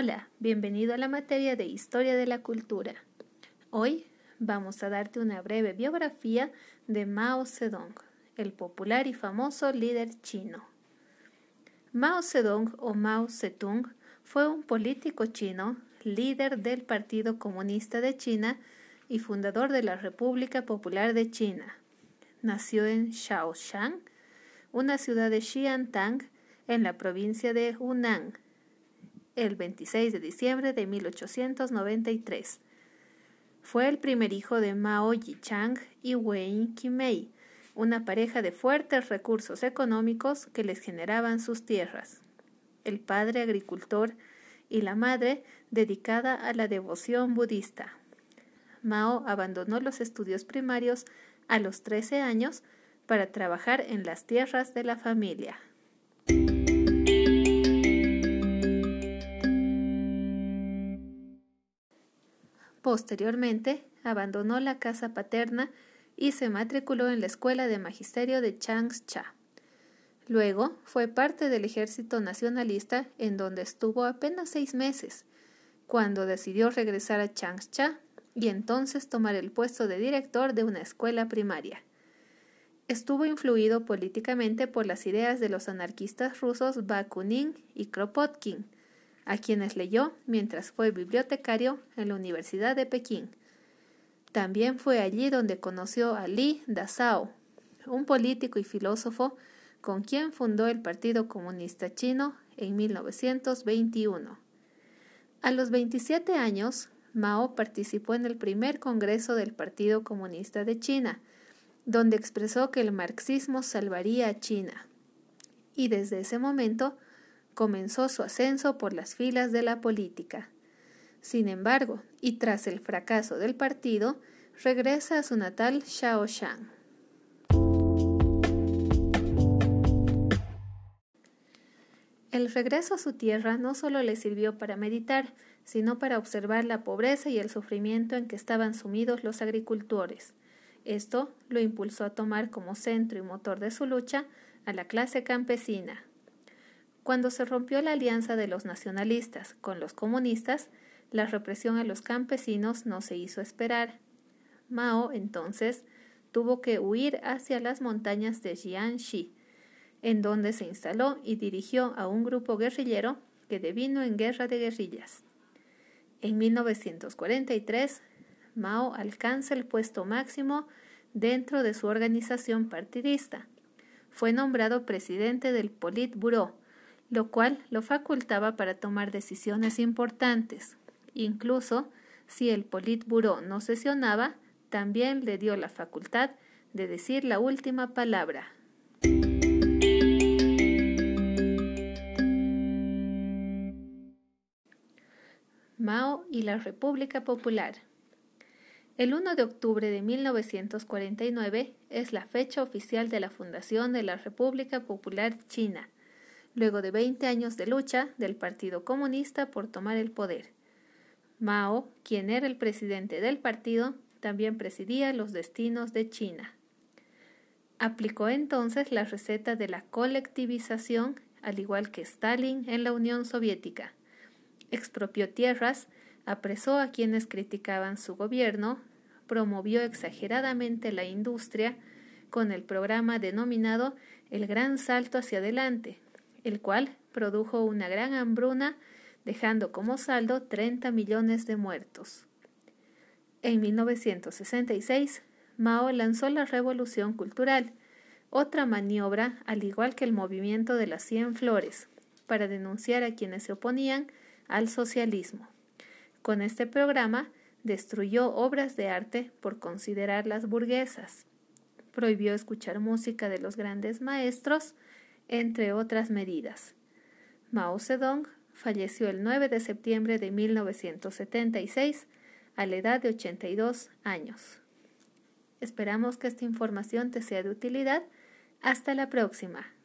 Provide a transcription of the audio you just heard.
Hola, bienvenido a la materia de Historia de la Cultura. Hoy vamos a darte una breve biografía de Mao Zedong, el popular y famoso líder chino. Mao Zedong o Mao Zedong fue un político chino, líder del Partido Comunista de China y fundador de la República Popular de China. Nació en Shaoxiang, una ciudad de Xiantang, en la provincia de Hunan, el 26 de diciembre de 1893. Fue el primer hijo de Mao Yichang y Wei Qimei, una pareja de fuertes recursos económicos que les generaban sus tierras. El padre agricultor y la madre dedicada a la devoción budista. Mao abandonó los estudios primarios a los 13 años para trabajar en las tierras de la familia. Posteriormente, abandonó la casa paterna y se matriculó en la Escuela de Magisterio de Changsha. Luego fue parte del Ejército Nacionalista, en donde estuvo apenas seis meses, cuando decidió regresar a Changsha y entonces tomar el puesto de director de una escuela primaria. Estuvo influido políticamente por las ideas de los anarquistas rusos Bakunin y Kropotkin, a quienes leyó mientras fue bibliotecario en la Universidad de Pekín. También fue allí donde conoció a Li Dazhao, un político y filósofo con quien fundó el Partido Comunista Chino en 1921. A los 27 años, Mao participó en el primer Congreso del Partido Comunista de China, donde expresó que el marxismo salvaría a China. Y desde ese momento comenzó su ascenso por las filas de la política. Sin embargo, y tras el fracaso del partido, regresa a su natal Shaoxiang. El regreso a su tierra no solo le sirvió para meditar, sino para observar la pobreza y el sufrimiento en que estaban sumidos los agricultores. Esto lo impulsó a tomar como centro y motor de su lucha a la clase campesina, cuando se rompió la alianza de los nacionalistas con los comunistas, la represión a los campesinos no se hizo esperar. Mao, entonces, tuvo que huir hacia las montañas de Jiangxi, en donde se instaló y dirigió a un grupo guerrillero que devino en guerra de guerrillas. En 1943, Mao alcanza el puesto máximo dentro de su organización partidista. Fue nombrado presidente del Politburo, lo cual lo facultaba para tomar decisiones importantes. Incluso si el Politburo no sesionaba, también le dio la facultad de decir la última palabra. Mao y la República Popular. El 1 de octubre de 1949 es la fecha oficial de la fundación de la República Popular China luego de 20 años de lucha del Partido Comunista por tomar el poder. Mao, quien era el presidente del partido, también presidía los destinos de China. Aplicó entonces la receta de la colectivización, al igual que Stalin en la Unión Soviética. Expropió tierras, apresó a quienes criticaban su gobierno, promovió exageradamente la industria con el programa denominado El Gran Salto hacia adelante, el cual produjo una gran hambruna, dejando como saldo 30 millones de muertos. En 1966, Mao lanzó la Revolución Cultural, otra maniobra al igual que el movimiento de las Cien Flores, para denunciar a quienes se oponían al socialismo. Con este programa destruyó obras de arte por considerarlas burguesas, prohibió escuchar música de los grandes maestros, entre otras medidas. Mao Zedong falleció el 9 de septiembre de 1976 a la edad de 82 años. Esperamos que esta información te sea de utilidad. Hasta la próxima.